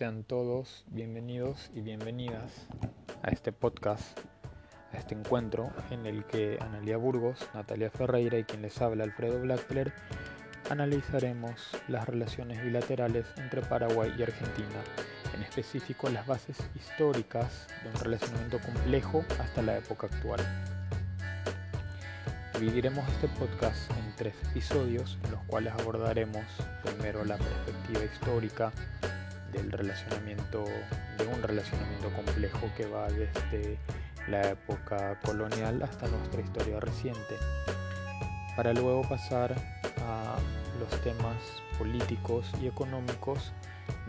Sean todos bienvenidos y bienvenidas a este podcast, a este encuentro en el que Analia Burgos, Natalia Ferreira y quien les habla Alfredo Blackler analizaremos las relaciones bilaterales entre Paraguay y Argentina, en específico las bases históricas de un relacionamiento complejo hasta la época actual. Dividiremos este podcast en tres episodios en los cuales abordaremos primero la perspectiva histórica del relacionamiento, de un relacionamiento complejo que va desde la época colonial hasta nuestra historia reciente, para luego pasar a los temas políticos y económicos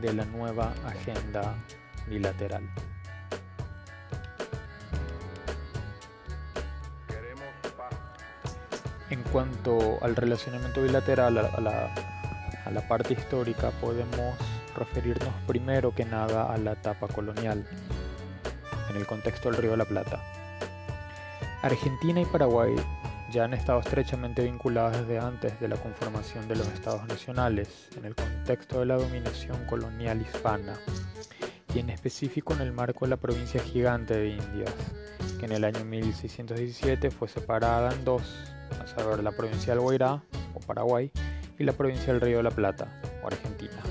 de la nueva agenda bilateral. En cuanto al relacionamiento bilateral, a la, a la parte histórica, podemos referirnos primero que nada a la etapa colonial, en el contexto del Río de la Plata. Argentina y Paraguay ya han estado estrechamente vinculadas desde antes de la conformación de los estados nacionales, en el contexto de la dominación colonial hispana, y en específico en el marco de la provincia gigante de Indias, que en el año 1617 fue separada en dos, a saber, la provincia del Guairá, o Paraguay, y la provincia del Río de la Plata, o Argentina.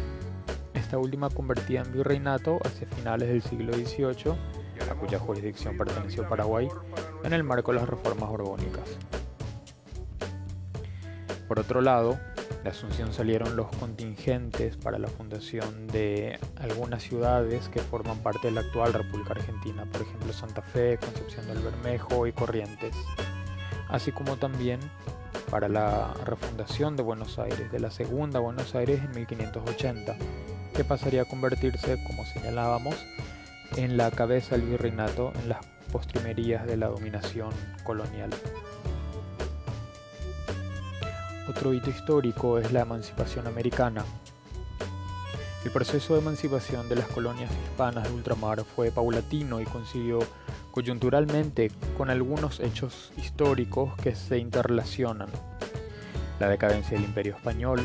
Esta última convertida en virreinato hacia finales del siglo XVIII, a cuya jurisdicción perteneció Paraguay, en el marco de las reformas borbónicas. Por otro lado, de Asunción salieron los contingentes para la fundación de algunas ciudades que forman parte de la actual República Argentina, por ejemplo Santa Fe, Concepción del Bermejo y Corrientes, así como también para la refundación de Buenos Aires, de la segunda Buenos Aires en 1580, que pasaría a convertirse, como señalábamos, en la cabeza del virreinato en las postrimerías de la dominación colonial. Otro hito histórico es la emancipación americana. El proceso de emancipación de las colonias hispanas de ultramar fue paulatino y consiguió coyunturalmente con algunos hechos históricos que se interrelacionan. La decadencia del imperio español,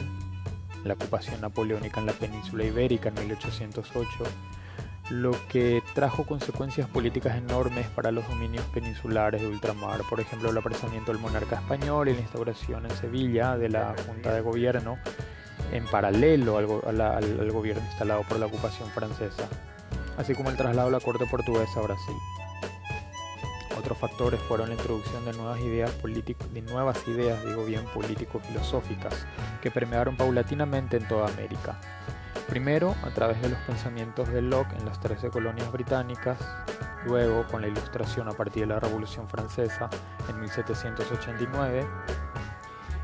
la ocupación napoleónica en la península ibérica en 1808, lo que trajo consecuencias políticas enormes para los dominios peninsulares de ultramar, por ejemplo el apresamiento del monarca español y la instauración en Sevilla de la Junta de Gobierno en paralelo al, al gobierno instalado por la ocupación francesa, así como el traslado de la corte portuguesa a Brasil. Otros factores fueron la introducción de nuevas ideas políticas, de nuevas ideas, digo bien, político-filosóficas, que permearon paulatinamente en toda América. Primero, a través de los pensamientos de Locke en las 13 colonias británicas, luego con la ilustración a partir de la Revolución Francesa en 1789,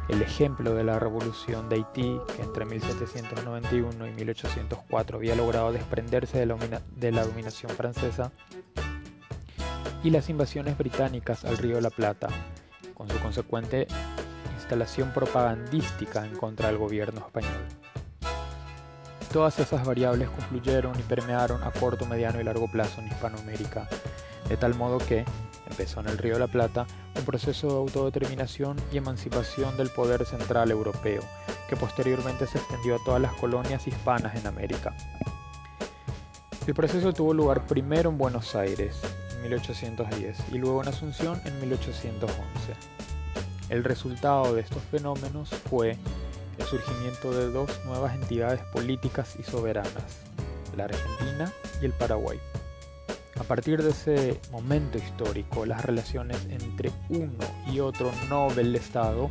el ejemplo de la Revolución de Haití, que entre 1791 y 1804 había logrado desprenderse de la, de la dominación francesa, y las invasiones británicas al Río de la Plata, con su consecuente instalación propagandística en contra del gobierno español. Todas esas variables confluyeron y permearon a corto, mediano y largo plazo en Hispanoamérica, de tal modo que empezó en el Río de la Plata un proceso de autodeterminación y emancipación del poder central europeo, que posteriormente se extendió a todas las colonias hispanas en América. El proceso tuvo lugar primero en Buenos Aires, 1810 y luego en Asunción en 1811. El resultado de estos fenómenos fue el surgimiento de dos nuevas entidades políticas y soberanas, la Argentina y el Paraguay. A partir de ese momento histórico, las relaciones entre uno y otro Nobel Estado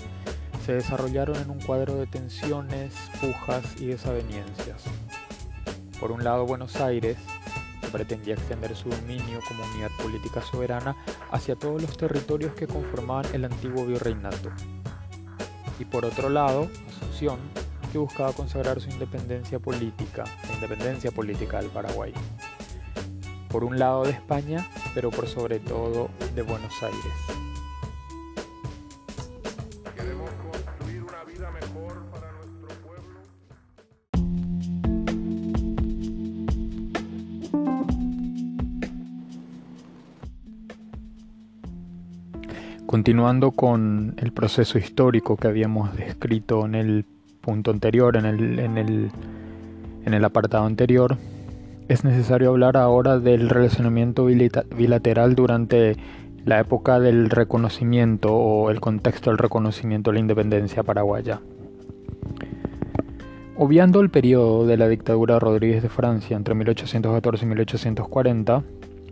se desarrollaron en un cuadro de tensiones, pujas y desavenencias. Por un lado, Buenos Aires pretendía extender su dominio como unidad política soberana hacia todos los territorios que conformaban el antiguo virreinato. Y por otro lado, Asunción, que buscaba consagrar su independencia política, la independencia política del Paraguay. Por un lado de España, pero por sobre todo de Buenos Aires. Continuando con el proceso histórico que habíamos descrito en el punto anterior, en el, en el, en el apartado anterior, es necesario hablar ahora del relacionamiento bilateral durante la época del reconocimiento o el contexto del reconocimiento de la independencia paraguaya. Obviando el periodo de la dictadura de Rodríguez de Francia entre 1814 y 1840,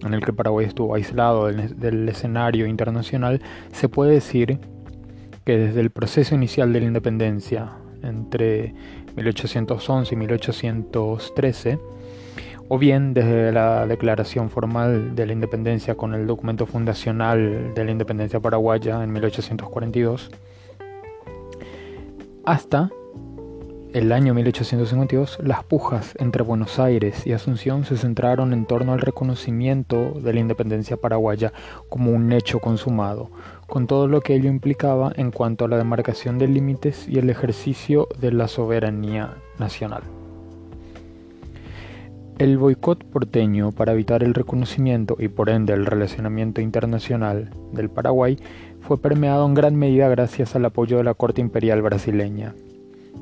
en el que Paraguay estuvo aislado del, escenario internacional, se puede decir que desde el proceso inicial de la independencia, entre 1811 y 1813, o bien desde la declaración formal de la independencia con el documento fundacional de la independencia paraguaya en 1842, hasta el año 1852, las pujas entre Buenos Aires y Asunción se centraron en torno al reconocimiento de la independencia paraguaya como un hecho consumado, con todo lo que ello implicaba en cuanto a la demarcación de límites y el ejercicio de la soberanía nacional. El boicot porteño para evitar el reconocimiento y por ende el relacionamiento internacional del Paraguay fue permeado en gran medida gracias al apoyo de la Corte Imperial brasileña,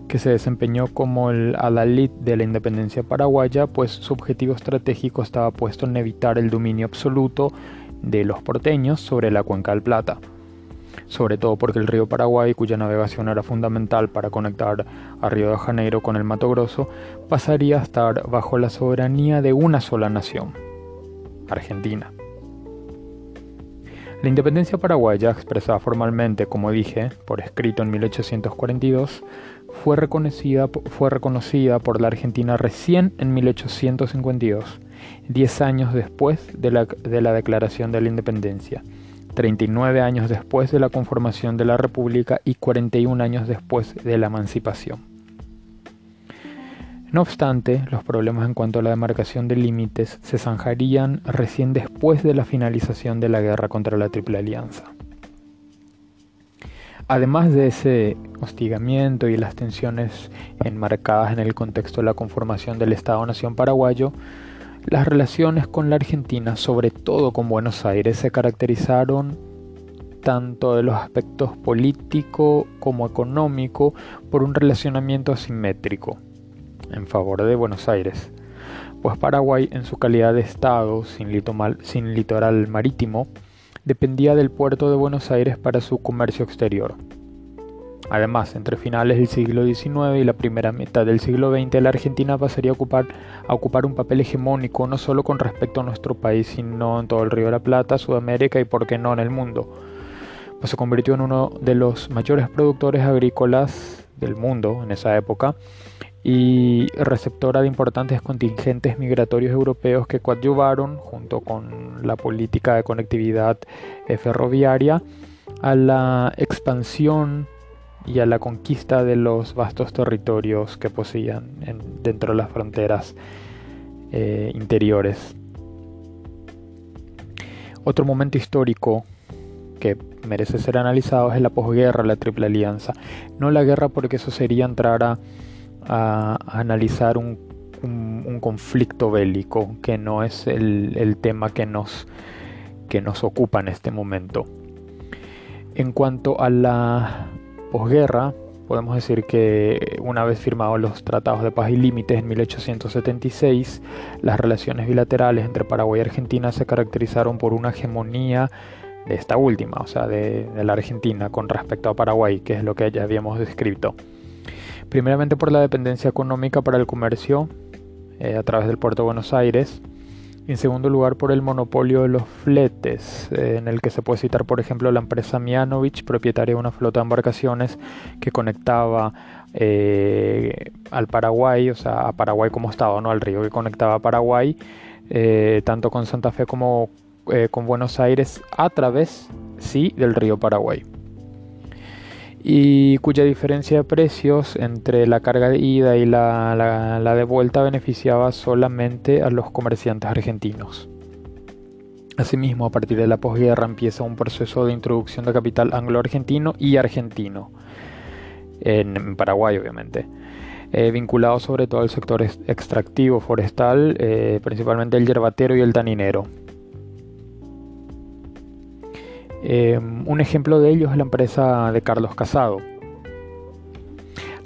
que se desempeñó como el adalid de la independencia paraguaya, pues su objetivo estratégico estaba puesto en evitar el dominio absoluto de los porteños sobre la cuenca del Plata, sobre todo porque el río Paraguay, cuya navegación era fundamental para conectar a Río de Janeiro con el Mato Grosso, pasaría a estar bajo la soberanía de una sola nación, Argentina. La independencia paraguaya, expresada formalmente, como dije, por escrito en 1842, fue reconocida, fue reconocida por la Argentina recién en 1852, 10 años después de la, de la Declaración de la Independencia, 39 años después de la conformación de la República y 41 años después de la emancipación. No obstante, los problemas en cuanto a la demarcación de límites se zanjarían recién después de la finalización de la guerra contra la Triple Alianza. Además de ese hostigamiento y las tensiones enmarcadas en el contexto de la conformación del Estado-Nación paraguayo, las relaciones con la Argentina, sobre todo con Buenos Aires, se caracterizaron tanto de los aspectos político como económico por un relacionamiento asimétrico en favor de Buenos Aires, pues Paraguay en su calidad de Estado sin, litoral marítimo dependía del puerto de Buenos Aires para su comercio exterior. Además, entre finales del siglo XIX y la primera mitad del siglo XX, la Argentina pasaría a ocupar, un papel hegemónico no solo con respecto a nuestro país, sino en todo el Río de la Plata, Sudamérica y, por qué no, en el mundo. Pues se convirtió en uno de los mayores productores agrícolas del mundo en esa época y receptora de importantes contingentes migratorios europeos que coadyuvaron, junto con la política de conectividad eh, ferroviaria, a la expansión y a la conquista de los vastos territorios que poseían dentro de las fronteras eh, interiores. Otro momento histórico que merece ser analizado es la posguerra, la Triple Alianza. No la guerra porque eso sería entrar a a, analizar un, conflicto bélico, que no es el, tema que nos, que nos ocupa en este momento. En cuanto a la posguerra, podemos decir que una vez firmados los tratados de paz y límites en 1876, las relaciones bilaterales entre Paraguay y Argentina se caracterizaron por una hegemonía de esta última, o sea, de, la Argentina con respecto a Paraguay, que es lo que ya habíamos descrito primeramente por la dependencia económica para el comercio eh, a través del puerto de Buenos Aires, y en segundo lugar por el monopolio de los fletes, eh, en el que se puede citar por ejemplo la empresa Mianovich, propietaria de una flota de embarcaciones que conectaba eh, al Paraguay, o sea, a Paraguay como estado, no al río, que conectaba a Paraguay, tanto con Santa Fe como con Buenos Aires, a través, sí, del río Paraguay y cuya diferencia de precios entre la carga de ida y la, de vuelta beneficiaba solamente a los comerciantes argentinos. Asimismo, a partir de la posguerra empieza un proceso de introducción de capital anglo-argentino y argentino, en Paraguay obviamente, eh, vinculado sobre todo al sector extractivo forestal, eh, principalmente el yerbatero y el taninero. Eh, un ejemplo de ello es la empresa de Carlos Casado.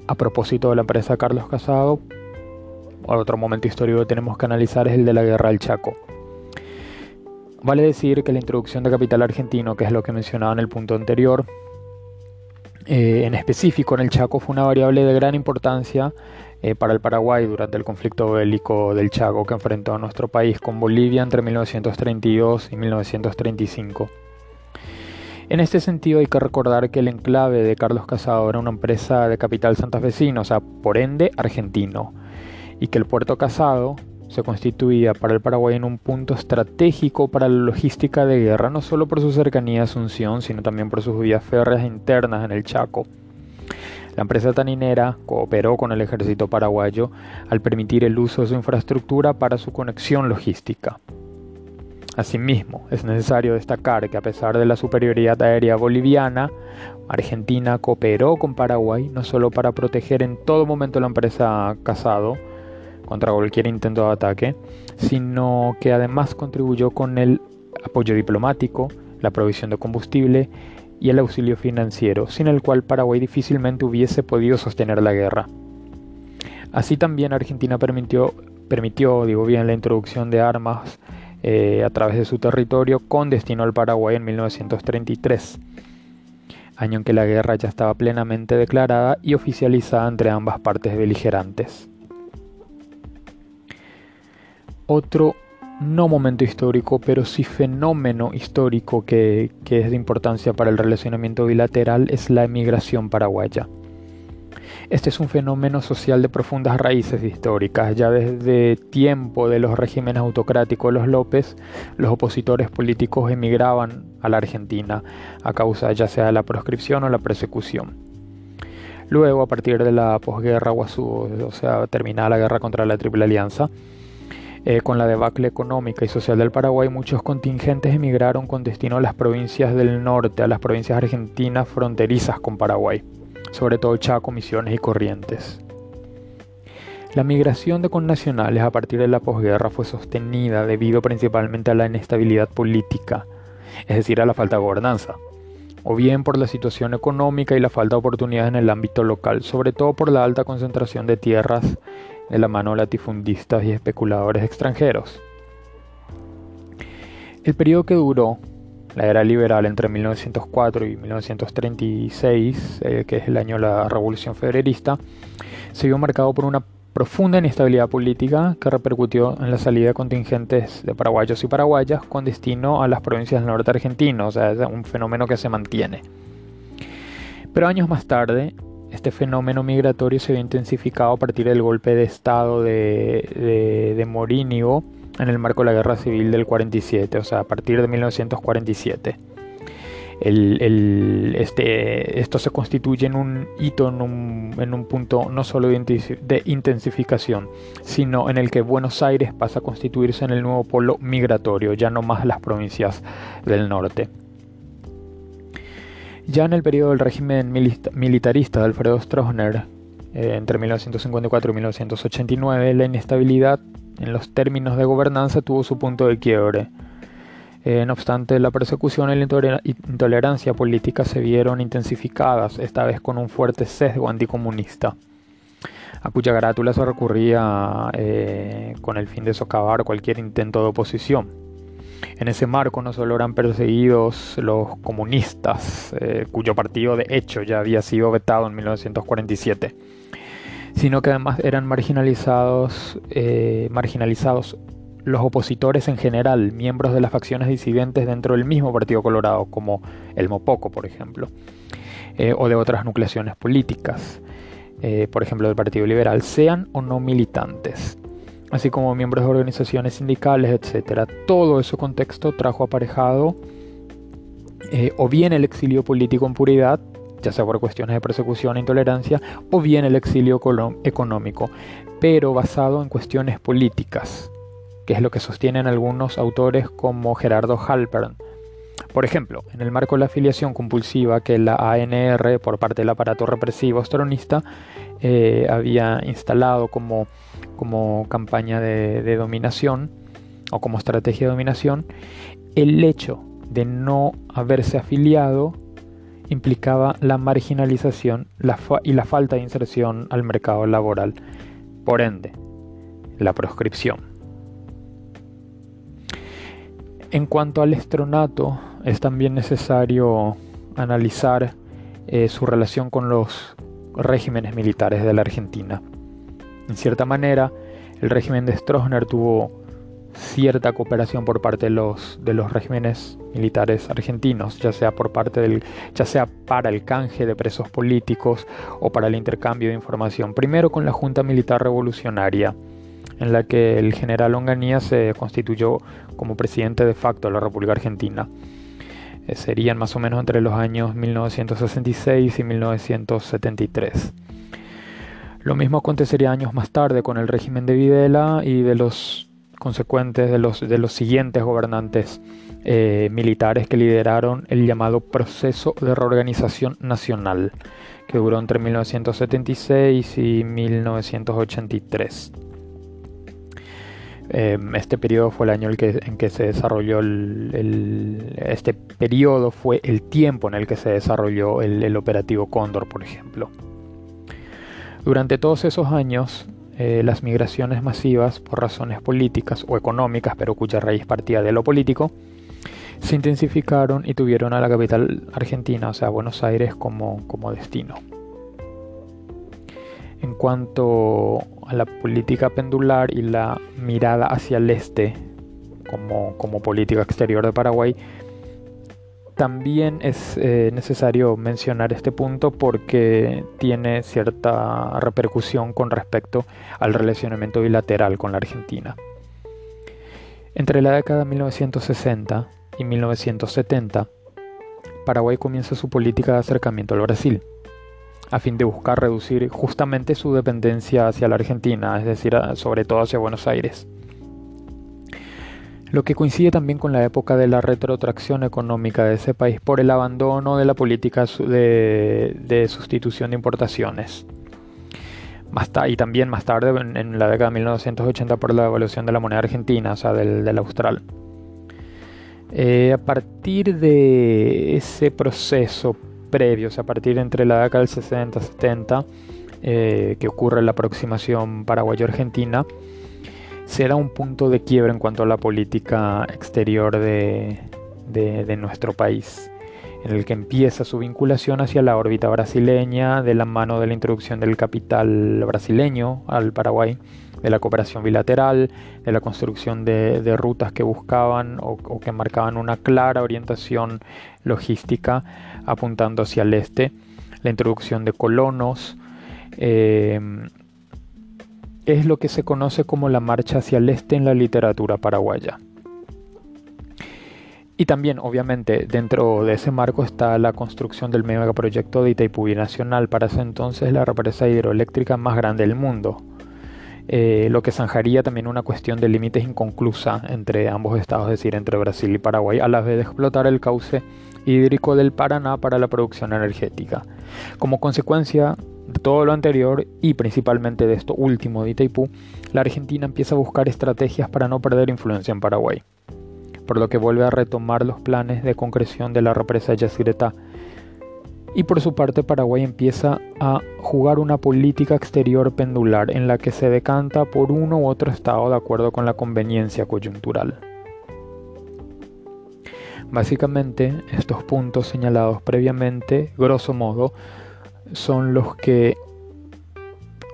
A propósito de la empresa de Carlos Casado, otro momento histórico que tenemos que analizar es el de la Guerra del Chaco. Vale decir que la introducción de capital argentino, que es lo que mencionaba en el punto anterior, eh, en específico en el Chaco fue una variable de gran importancia eh, para el Paraguay durante el conflicto bélico del Chaco que enfrentó a nuestro país con Bolivia entre 1932 y 1935. En este sentido hay que recordar que el enclave de Carlos Casado era una empresa de capital santafesino, o sea, por ende argentino, y que el puerto Casado se constituía para el Paraguay en un punto estratégico para la logística de guerra, no solo por su cercanía a Asunción, sino también por sus vías férreas internas en el Chaco. La empresa taninera cooperó con el ejército paraguayo al permitir el uso de su infraestructura para su conexión logística. Asimismo, es necesario destacar que a pesar de la superioridad aérea boliviana, Argentina cooperó con Paraguay no solo para proteger en todo momento la empresa Casado, contra cualquier intento de ataque, sino que además contribuyó con el apoyo diplomático, la provisión de combustible y el auxilio financiero, sin el cual Paraguay difícilmente hubiese podido sostener la guerra. Así también Argentina permitió, permitió digo bien, la introducción de armas eh, a través de su territorio con destino al Paraguay en 1933, año en que la guerra ya estaba plenamente declarada y oficializada entre ambas partes beligerantes. Otro no momento histórico, pero sí fenómeno histórico que, es de importancia para el relacionamiento bilateral es la emigración paraguaya. Este es un fenómeno social de profundas raíces históricas. Ya desde tiempo de los regímenes autocráticos los López, los opositores políticos emigraban a la Argentina a causa ya sea de la proscripción o la persecución. Luego, a partir de la posguerra, o sea, terminada la guerra contra la Triple Alianza, eh, con la debacle económica y social del Paraguay, muchos contingentes emigraron con destino a las provincias del norte, a las provincias argentinas fronterizas con Paraguay, sobre todo Chaco, Misiones y Corrientes. La migración de connacionales a partir de la posguerra fue sostenida debido principalmente a la inestabilidad política, es decir, a la falta de gobernanza, o bien por la situación económica y la falta de oportunidades en el ámbito local, sobre todo por la alta concentración de tierras de la mano de latifundistas y especuladores extranjeros. El periodo que duró la era liberal entre 1904 y 1936, eh, que es el año de la Revolución Federalista, se vio marcado por una profunda inestabilidad política que repercutió en la salida de contingentes de paraguayos y paraguayas con destino a las provincias del norte argentino, o sea, es un fenómeno que se mantiene. Pero años más tarde, este fenómeno migratorio se vio intensificado a partir del golpe de Estado de, de, Morínigo en el marco de la Guerra Civil del 47, o sea, a partir de 1947. este, esto se constituye en un hito, en un, punto no solo de intensificación, sino en el que Buenos Aires pasa a constituirse en el nuevo polo migratorio, ya no más las provincias del norte. Ya en el periodo del régimen militarista de Alfredo Stroessner, eh, entre 1954 y 1989, la inestabilidad en los términos de gobernanza tuvo su punto de quiebre. Eh, no obstante, la persecución y la intolerancia política se vieron intensificadas, esta vez con un fuerte sesgo anticomunista, a cuya carátula se recurría eh, con el fin de socavar cualquier intento de oposición. En ese marco no solo eran perseguidos los comunistas, eh, cuyo partido de hecho ya había sido vetado en 1947, sino que además eran marginalizados, eh, marginalizados los opositores en general, miembros de las facciones disidentes dentro del mismo Partido Colorado, como el Mopoco, por ejemplo, eh, o de otras nucleaciones políticas, por ejemplo del Partido Liberal, sean o no militantes así como miembros de organizaciones sindicales, etc. Todo ese contexto trajo aparejado eh, o bien el exilio político en puridad, ya sea por cuestiones de persecución e intolerancia, o bien el exilio económico, pero basado en cuestiones políticas, que es lo que sostienen algunos autores como Gerardo Halpern. Por ejemplo, en el marco de la afiliación compulsiva que la ANR, por parte del aparato represivo astronista, eh, había instalado como como campaña de, dominación o como estrategia de dominación, el hecho de no haberse afiliado implicaba la marginalización y la falta de inserción al mercado laboral. Por ende, la proscripción. En cuanto al estronato, es también necesario analizar eh, su relación con los regímenes militares de la Argentina. En cierta manera, el régimen de Stroessner tuvo cierta cooperación por parte de los, de los regímenes militares argentinos, ya sea por parte del, ya sea para el canje de presos políticos o para el intercambio de información. Primero con la Junta Militar Revolucionaria, en la que el general Onganía se constituyó como presidente de facto de la República Argentina. Eh, serían más o menos entre los años 1966 y 1973. Lo mismo acontecería años más tarde con el régimen de Videla y de los consecuentes de los, de los siguientes gobernantes eh, militares que lideraron el llamado proceso de reorganización nacional, que duró entre 1976 y 1983. Em, este periodo fue el año en que, se desarrolló el, este fue el tiempo en el que se desarrolló el, operativo Cóndor, por ejemplo. Durante todos esos años, eh, las migraciones masivas por razones políticas o económicas, pero cuya raíz partía de lo político, se intensificaron y tuvieron a la capital argentina, o sea, Buenos Aires, como destino. En cuanto a la política pendular y la mirada hacia el este como, política exterior de Paraguay, también es eh, necesario mencionar este punto porque tiene cierta repercusión con respecto al relacionamiento bilateral con la Argentina. Entre la década de 1960 y 1970, Paraguay comienza su política de acercamiento al Brasil a fin de buscar reducir justamente su dependencia hacia la Argentina, es decir, sobre todo hacia Buenos Aires. Lo que coincide también con la época de la retrotracción económica de ese país por el abandono de la política de, sustitución de importaciones. y también más tarde, en, la década de 1980, por la devaluación de la moneda argentina, o sea, del, austral. Eh, a partir de ese proceso previos, a partir entre la década del 60-70, eh, que ocurre la aproximación paraguayo-argentina, será un punto de quiebra en cuanto a la política exterior de, de, nuestro país, en el que empieza su vinculación hacia la órbita brasileña de la mano de la introducción del capital brasileño al Paraguay, de la cooperación bilateral, de la construcción de, rutas que buscaban o, que marcaban una clara orientación logística apuntando hacia el este, la introducción de colonos, eh, es lo que se conoce como la marcha hacia el este en la literatura paraguaya. Y también, obviamente, dentro de ese marco está la construcción del megaproyecto de Itaipú Nacional, para ese entonces la represa hidroeléctrica más grande del mundo, eh, lo que zanjaría también una cuestión de límites inconclusa entre ambos estados, es decir, entre Brasil y Paraguay, a la vez de explotar el cauce hídrico del Paraná para la producción energética. Como consecuencia todo lo anterior y principalmente de esto último de Itaipú, la Argentina empieza a buscar estrategias para no perder influencia en Paraguay, por lo que vuelve a retomar los planes de concreción de la represa Yacyretá. Y por su parte Paraguay empieza a jugar una política exterior pendular en la que se decanta por uno u otro estado de acuerdo con la conveniencia coyuntural. Básicamente, estos puntos señalados previamente, grosso modo, son los que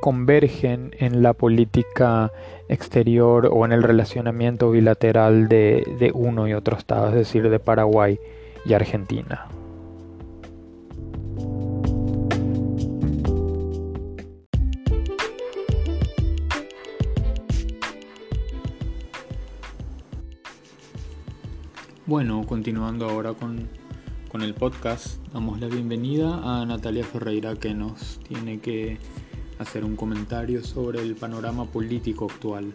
convergen en la política exterior o en el relacionamiento bilateral de, uno y otro estado, es decir, de Paraguay y Argentina. Bueno, continuando ahora con, el podcast, damos la bienvenida a Natalia Ferreira que nos tiene que hacer un comentario sobre el panorama político actual.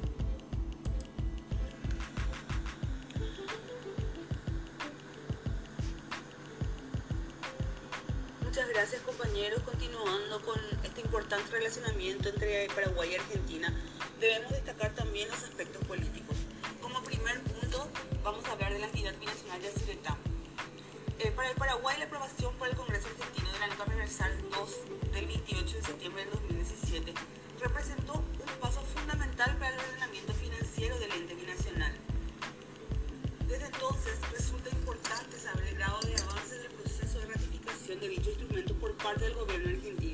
Muchas gracias compañeros. Continuando con este importante relacionamiento entre Paraguay y Argentina, debemos destacar también los aspectos políticos. Como primer punto, vamos a hablar de la entidad binacional de Aciretá. Eh, para el Paraguay la aprobación por el Congreso argentino de la Nota Reversal 2 del 28 de septiembre del 2017 representó un paso fundamental para el ordenamiento financiero del ente binacional. Desde entonces resulta importante saber el grado de avance del proceso de ratificación de dicho instrumento por parte del gobierno argentino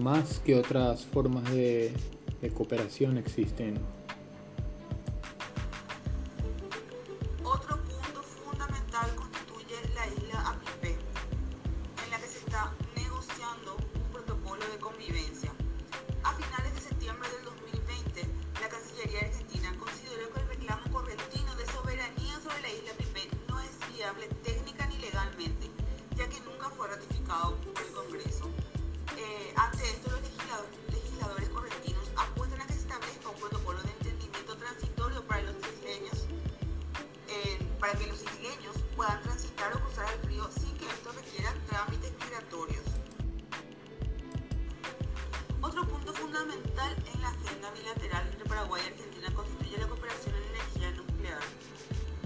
más que otras formas de, cooperación existen. Otro punto fundamental constituye la isla Apipé, en la que se está negociando un protocolo de convivencia. A finales de septiembre del 2020, la Cancillería Argentina consideró que el reclamo correntino de soberanía sobre la isla Apipé no es viable técnica ni legalmente, ya que nunca fue ratificado por el Congreso eh, ante esto los legisladores correntinos apuntan a que se establezca un protocolo de entendimiento transitorio para los isleños, eh, para que los isleños puedan transitar o cruzar el río sin que esto requiera trámites migratorios. Otro punto fundamental en la agenda bilateral entre Paraguay y Argentina constituye la cooperación en energía nuclear.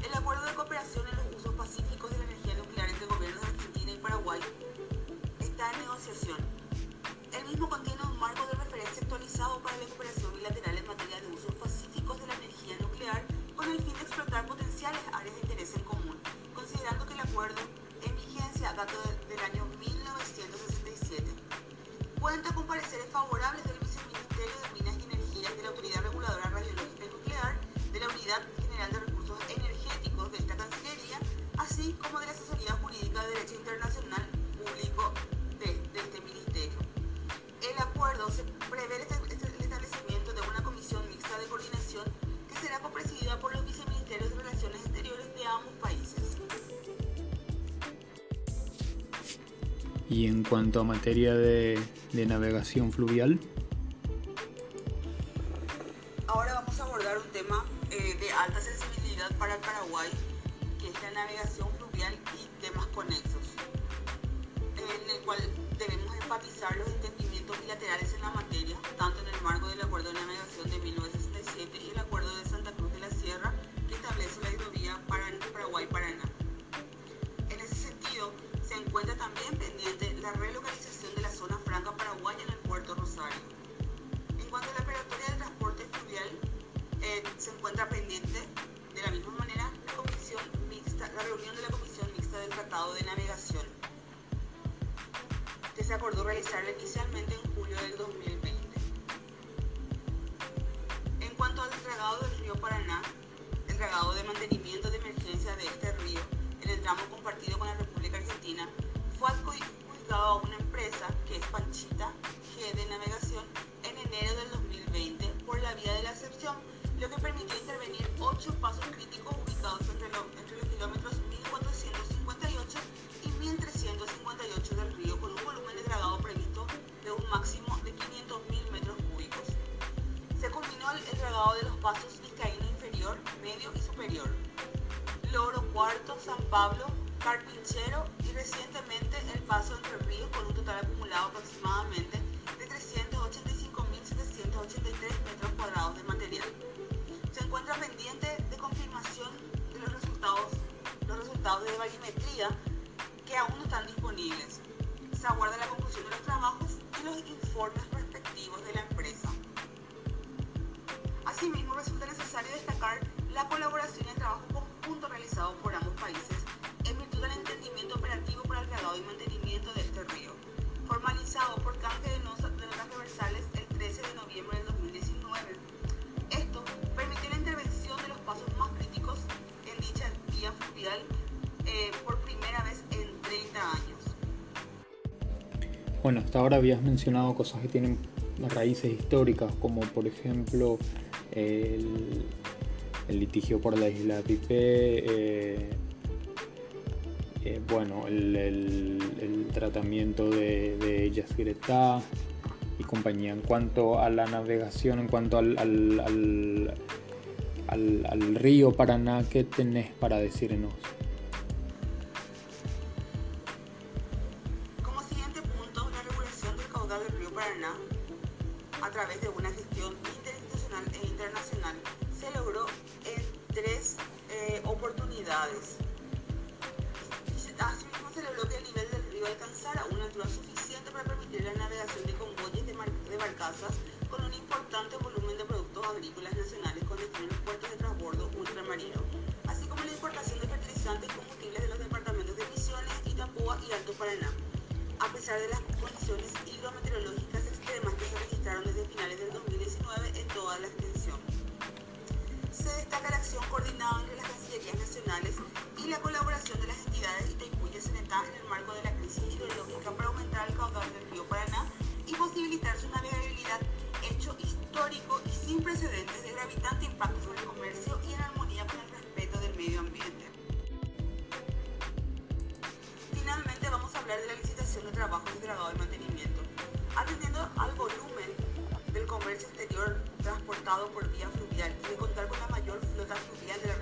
El acuerdo de cooperación en los usos pacíficos de la energía nuclear entre gobiernos de Argentina y Paraguay el mismo contiene un marco de referencia actualizado para la cooperación bilateral en materia de usos pacíficos de la energía nuclear con el fin de explotar potenciales áreas de interés en común, considerando que el acuerdo en vigencia data del año 1967. Cuenta con pareceres favorables del Viceministerio de Minas y Energía de la Autoridad Reguladora Radiológica y Nuclear, de la Unidad General de Recursos Energéticos de esta Cancillería, así como de la Asesoría Jurídica de Derecho Internacional Público ambos países. Y en cuanto a materia de, de navegación fluvial. Ahora vamos a abordar un tema eh, de alta sensibilidad para el Paraguay, que es la navegación fluvial y temas conexos, en el cual debemos enfatizar los entendimientos bilaterales en la materia, tanto en el marco del Acuerdo de Navegación de 1990 se encuentra pendiente de la misma manera la, comisión mixta, la reunión de la Comisión Mixta del Tratado de Navegación que se acordó realizarla inicialmente en julio del 2020. En cuanto al dragado del río Paraná, el dragado de mantenimiento de emergencia de este río en el tramo compartido con la República Argentina fue adjudicado a una empresa que es Panchita G de Navegación en enero del permitió intervenir ocho pasos críticos ubicados entre, entre los kilómetros 1458 y 1358 del río con un volumen de dragado previsto de un máximo de 500.000 metros cúbicos. Se culminó el, el dragado de los pasos vizcaíno inferior, medio y superior. Loro Cuarto, San Pablo, Carpinchero y recientemente el paso entre ríos con un total acumulado aproximadamente Bueno, hasta ahora habías mencionado cosas que tienen raíces históricas, como por ejemplo el, litigio por la isla Pipe, eh, eh, bueno, el, tratamiento de, de ellas Greta y compañía. En cuanto a la navegación, en cuanto al, al, al, al río Paraná, ¿qué tenés para decirnos? Por vía fluvial y de contar con la mayor flota fluvial de la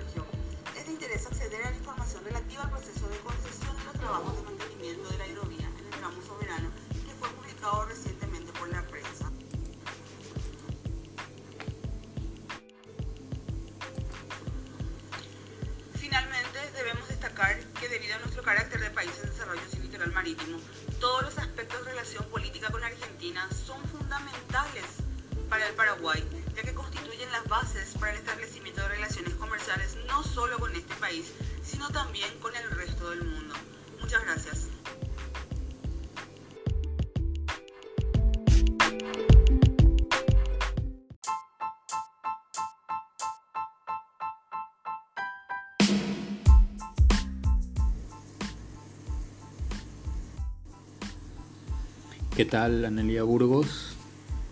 ¿Qué tal, Anelia Burgos?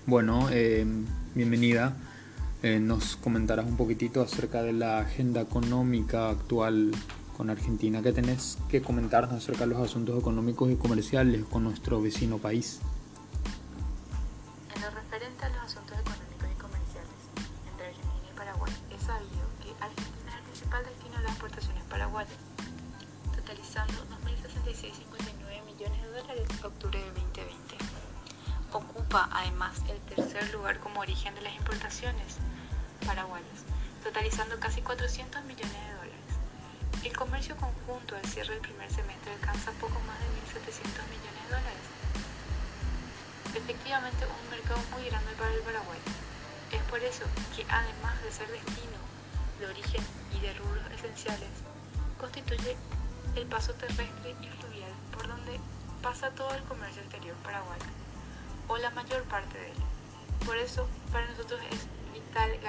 Bueno, eh, bienvenida. Eh, nos comentarás un poquitito acerca de la agenda económica actual con Argentina. ¿Qué tenés que comentarnos acerca de los asuntos económicos y comerciales con nuestro vecino país?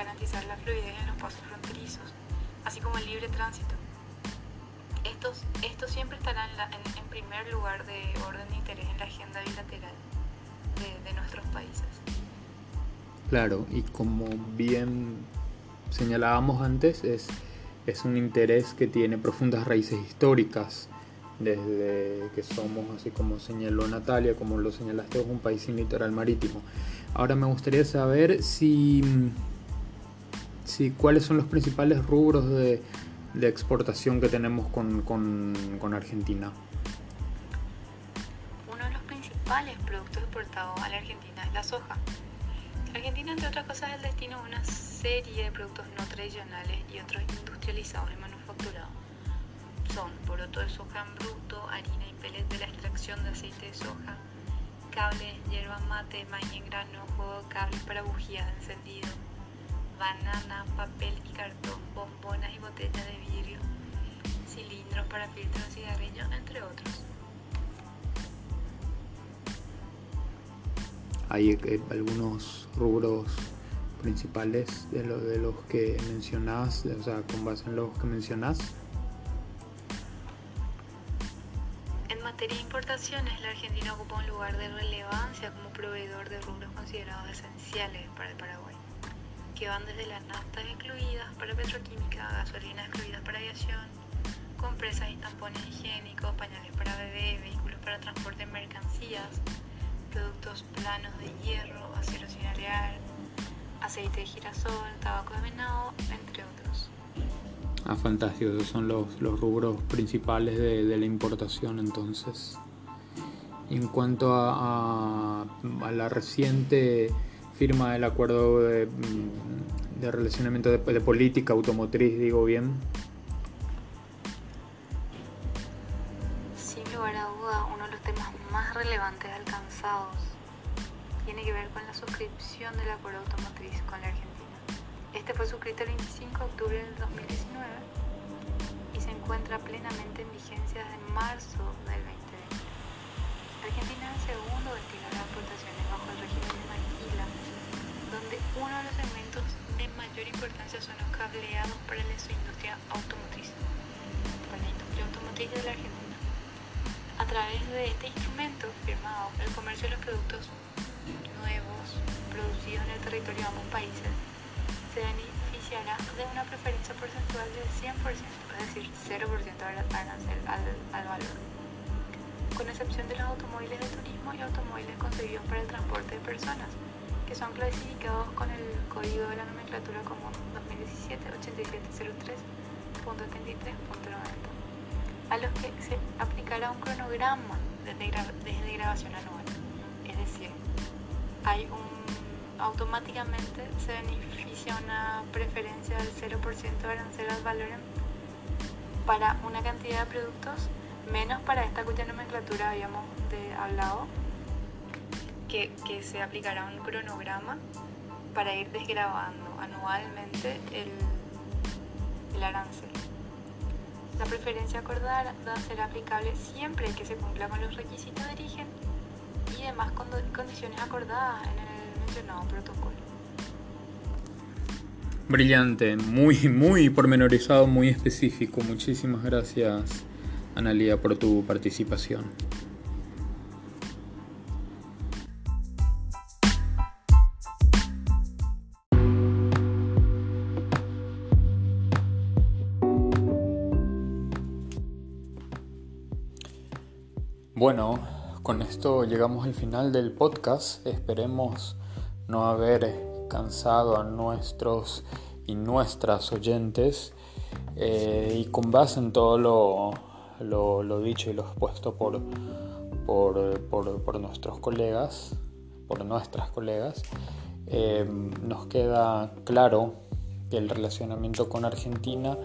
Garantizar la fluidez en los pasos fronterizos, así como el libre tránsito. Estos, estos siempre estarán en, en, primer lugar de orden de interés en la agenda bilateral de, de nuestros países. Claro, y como bien señalábamos antes, es, es un interés que tiene profundas raíces históricas, desde que somos, así como señaló Natalia, como lo señalaste, es un país sin litoral marítimo. Ahora me gustaría saber si, si cuáles son los principales rubros de, de exportación que tenemos con, con, con Argentina. Uno de los principales productos exportados a la Argentina es la soja. Argentina, entre otras cosas, es el destino de una serie de productos no tradicionales y otros industrializados y manufacturados. Son poroto de soja en bruto, harina y pellets de la extracción de aceite de soja, cables, hierba mate, maíz en grano, juego de cables para bujías de encendido, banana, papel y cartón, bombonas y botellas de vidrio, cilindros para filtros de cigarrillos, entre otros. Hay eh, algunos rubros principales de, lo, de los que mencionás, o sea, con base en los que mencionás. En materia de importaciones, la Argentina ocupa un lugar de relevancia como proveedor de rubros considerados esenciales para el Paraguay, que van desde las naftas excluidas para petroquímica, gasolinas excluidas para aviación, compresas y tampones higiénicos, pañales para bebé, vehículos para transporte de mercancías, productos planos de hierro, acero alear, aceite de girasol, tabaco de venado, entre otros. Ah, fantástico, esos son los, los rubros principales de, de, la importación entonces. Y en cuanto a, a, a, la reciente firma del acuerdo de, de relacionamiento de, de política automotriz, digo bien, Sin lugar a duda, uno de los temas más relevantes alcanzados tiene que ver con la suscripción del acuerdo automotriz con la Argentina. Este fue suscrito el 25 de octubre del 2019 y se encuentra plenamente en vigencia desde marzo del 2020. Argentina es el segundo destino uno de los elementos de mayor importancia son los cableados para la industria automotriz, para la industria automotriz de la Argentina. A través de este instrumento firmado, el comercio de los productos nuevos producidos en el territorio de ambos países se beneficiará de una preferencia porcentual del 100%, es decir, 0% arancel al, al valor, con excepción de los automóviles de turismo y automóviles concebidos para el transporte de personas, que son clasificados con el código de la nomenclatura como 2017-8703.73.90, a los que se aplicará un cronograma desde, gra desde grabación anual, es decir, hay un automáticamente se beneficia una preferencia del 0% de arancel al valor para una cantidad de productos menos para esta cuya nomenclatura habíamos hablado que, que, se aplicará un cronograma para ir desgrabando anualmente el, el arancel. La preferencia acordada será aplicable siempre que se cumpla con los requisitos de origen y demás condiciones acordadas en el mencionado protocolo. Brillante, muy, muy pormenorizado, muy específico. Muchísimas gracias, Analia, por tu participación. Bueno, con esto llegamos al final del podcast. Esperemos no haber cansado a nuestros y nuestras oyentes eh, y con base en todo lo, dicho y lo expuesto por, por, por, nuestros colegas, por nuestras colegas, eh, nos queda claro que el relacionamiento con Argentina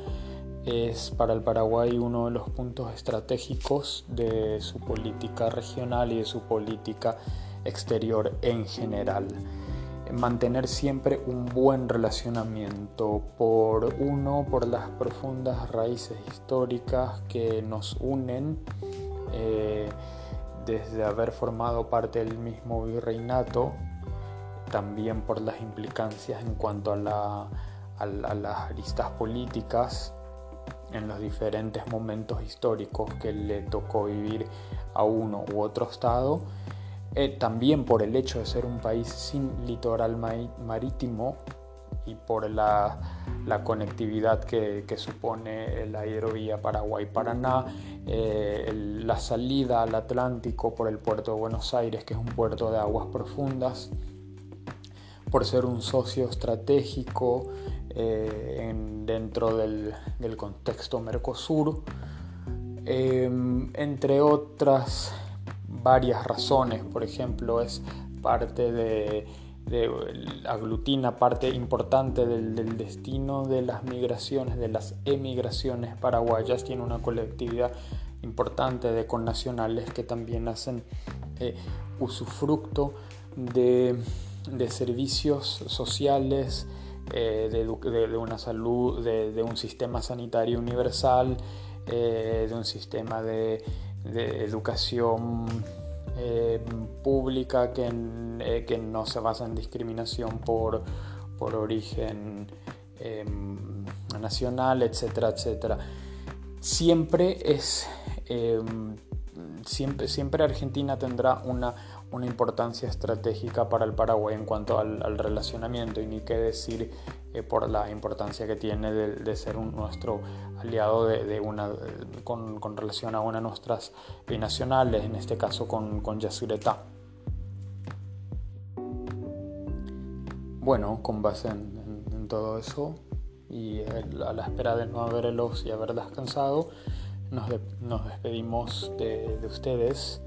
es para el Paraguay uno de los puntos estratégicos de su política regional y de su política exterior en general. Mantener siempre un buen relacionamiento por uno, por las profundas raíces históricas que nos unen eh, desde haber formado parte del mismo virreinato, también por las implicancias en cuanto a, a las aristas políticas en los diferentes momentos históricos que le tocó vivir a uno u otro estado, eh, también por el hecho de ser un país sin litoral marítimo y por la, conectividad que, supone la hidrovía Paraguay-Paraná, eh, la salida al Atlántico por el puerto de Buenos Aires, que es un puerto de aguas profundas, por ser un socio estratégico eh, dentro del, contexto Mercosur, em, entre otras varias razones, por ejemplo, es parte de, aglutina parte importante del, destino de las migraciones, de las emigraciones paraguayas, tiene una colectividad importante de connacionales que también hacen eh, usufructo de de servicios sociales, eh, de, una salud, de, un sistema sanitario universal, eh, de un sistema de, educación eh, pública que, que, no se basa en discriminación por, por origen em, nacional, etcétera, etcétera. Siempre es em, siempre, siempre Argentina tendrá una, una importancia estratégica para el Paraguay en cuanto al, relacionamiento y ni qué decir eh, por la importancia que tiene de, ser un, nuestro aliado de, una, con, relación a una de nuestras binacionales, en este caso con, con Yasureta. Bueno, con base en, todo eso y a la espera de no haberlos y haber descansado, nos, nos despedimos de, de ustedes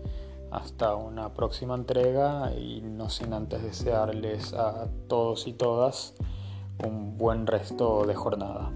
hasta una próxima entrega y no sin antes desearles a todos y todas un buen resto de jornada.